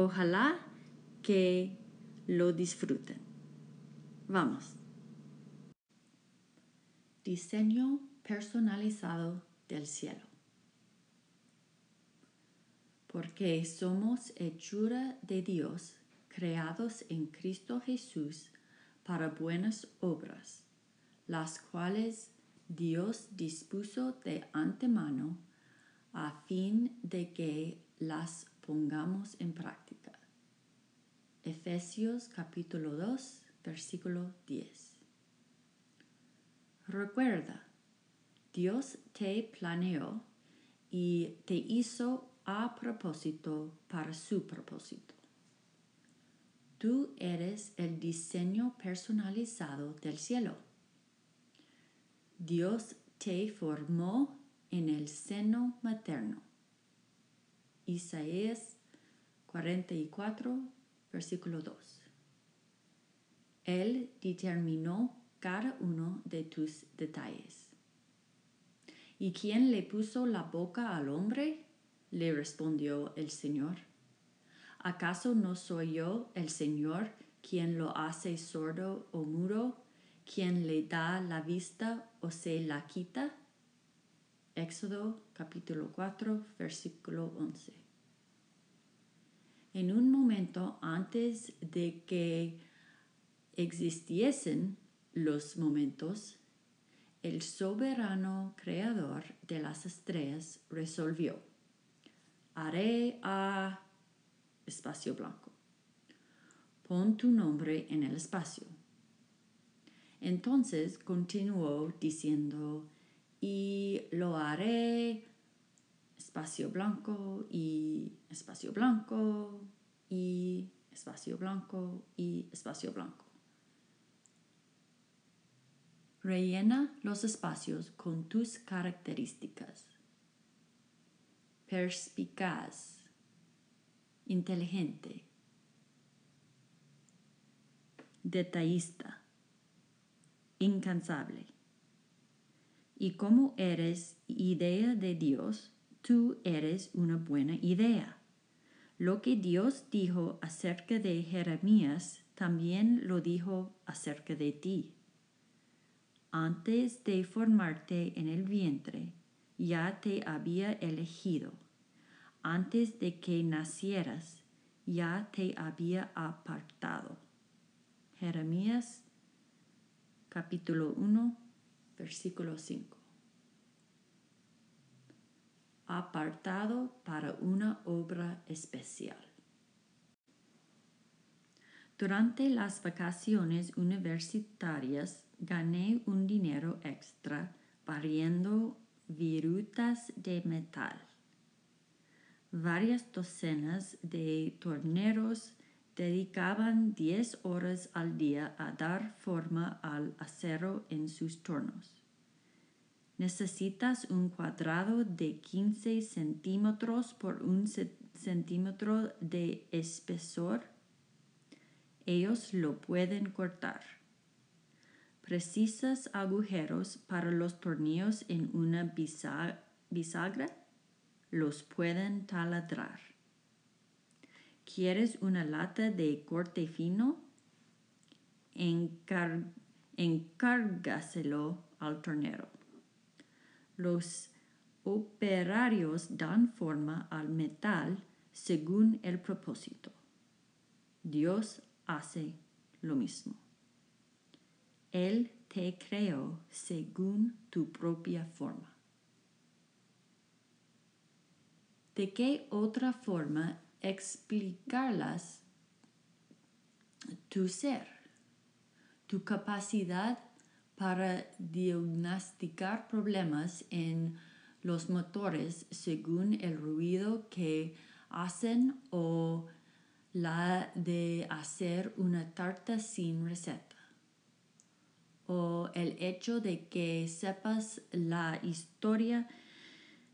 Ojalá que lo disfruten. Vamos. Diseño personalizado del cielo. Porque somos hechura de Dios, creados en Cristo Jesús para buenas obras, las cuales Dios dispuso de antemano a fin de que las pongamos en práctica. Efesios capítulo 2, versículo 10. Recuerda, Dios te planeó y te hizo a propósito para su propósito. Tú eres el diseño personalizado del cielo. Dios te formó en el seno materno Isaías 44, versículo 2. Él determinó cada uno de tus detalles. ¿Y quién le puso la boca al hombre? le respondió el Señor. ¿Acaso no soy yo el Señor quien lo hace sordo o mudo, quien le da la vista o se la quita? Éxodo capítulo 4, versículo 11. En un momento antes de que existiesen los momentos, el soberano creador de las estrellas resolvió, haré a espacio blanco. Pon tu nombre en el espacio. Entonces continuó diciendo, y lo haré espacio blanco y espacio blanco y espacio blanco y espacio blanco. Rellena los espacios con tus características. Perspicaz, inteligente, detallista, incansable y como eres idea de Dios, tú eres una buena idea. Lo que Dios dijo acerca de Jeremías también lo dijo acerca de ti. Antes de formarte en el vientre, ya te había elegido. Antes de que nacieras, ya te había apartado. Jeremías capítulo 1 versículo 5. Apartado para una obra especial. Durante las vacaciones universitarias gané un dinero extra barriendo virutas de metal. Varias docenas de torneros dedicaban 10 horas al día a dar forma al acero en sus tornos. Necesitas un cuadrado de 15 centímetros por un centímetro de espesor. Ellos lo pueden cortar. Precisas agujeros para los tornillos en una bisagra. Los pueden taladrar. ¿Quieres una lata de corte fino? encárgaselo al tornero. Los operarios dan forma al metal según el propósito. Dios hace lo mismo. Él te creó según tu propia forma. ¿De qué otra forma explicarlas. Tu ser, tu capacidad para diagnosticar problemas en los motores según el ruido que hacen o la de hacer una tarta sin receta. O el hecho de que sepas la historia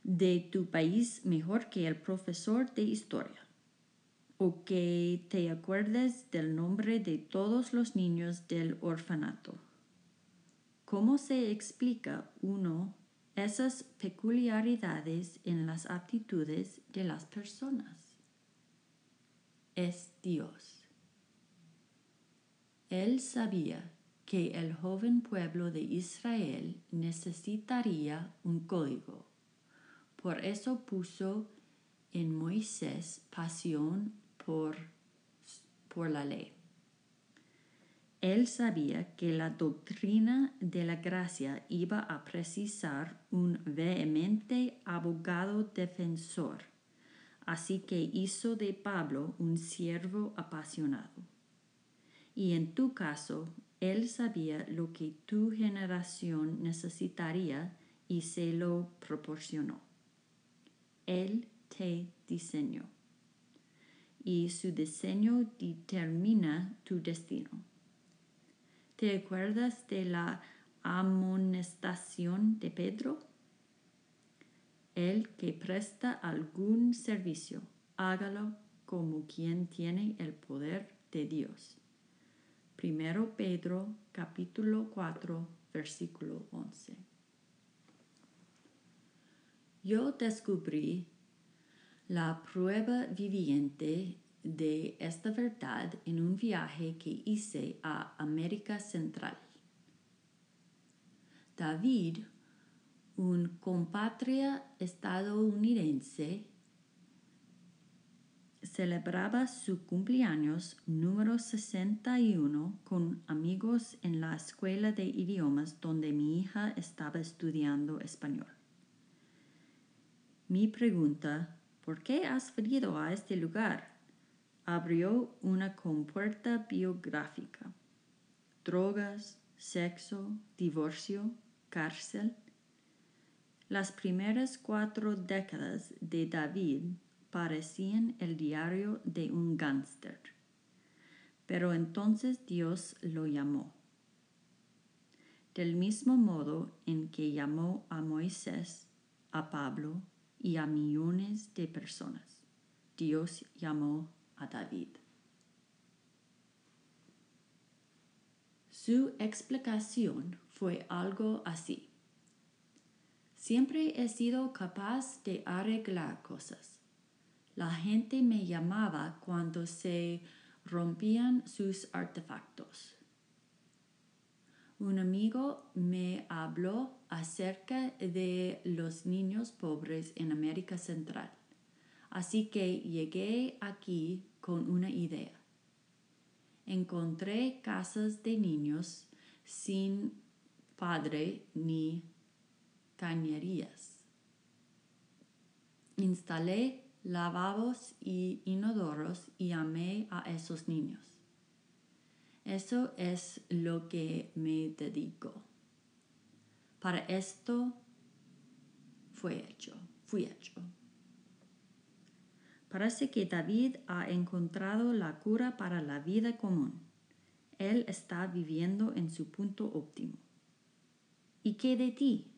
de tu país mejor que el profesor de historia o que te acuerdes del nombre de todos los niños del orfanato. ¿Cómo se explica uno esas peculiaridades en las actitudes de las personas? Es Dios. Él sabía que el joven pueblo de Israel necesitaría un código. Por eso puso en Moisés pasión por, por la ley. Él sabía que la doctrina de la gracia iba a precisar un vehemente abogado defensor, así que hizo de Pablo un siervo apasionado. Y en tu caso, él sabía lo que tu generación necesitaría y se lo proporcionó. Él te diseñó y su diseño determina tu destino. ¿Te acuerdas de la amonestación de Pedro? El que presta algún servicio, hágalo como quien tiene el poder de Dios. Primero Pedro capítulo 4 versículo 11. Yo descubrí la prueba viviente de esta verdad en un viaje que hice a América Central. David, un compatria estadounidense, celebraba su cumpleaños número 61 con amigos en la escuela de idiomas donde mi hija estaba estudiando español. Mi pregunta, ¿por qué has venido a este lugar? abrió una compuerta biográfica. Drogas, sexo, divorcio, cárcel. Las primeras cuatro décadas de David parecían el diario de un gángster. Pero entonces Dios lo llamó. Del mismo modo en que llamó a Moisés, a Pablo y a millones de personas, Dios llamó a David. Su explicación fue algo así. Siempre he sido capaz de arreglar cosas. La gente me llamaba cuando se rompían sus artefactos. Un amigo me habló acerca de los niños pobres en América Central. Así que llegué aquí con una idea. Encontré casas de niños sin padre ni cañerías. Instalé lavabos y inodoros y amé a esos niños. Eso es lo que me dedico. Para esto fue hecho, fui hecho. Parece que David ha encontrado la cura para la vida común. Él está viviendo en su punto óptimo. ¿Y qué de ti?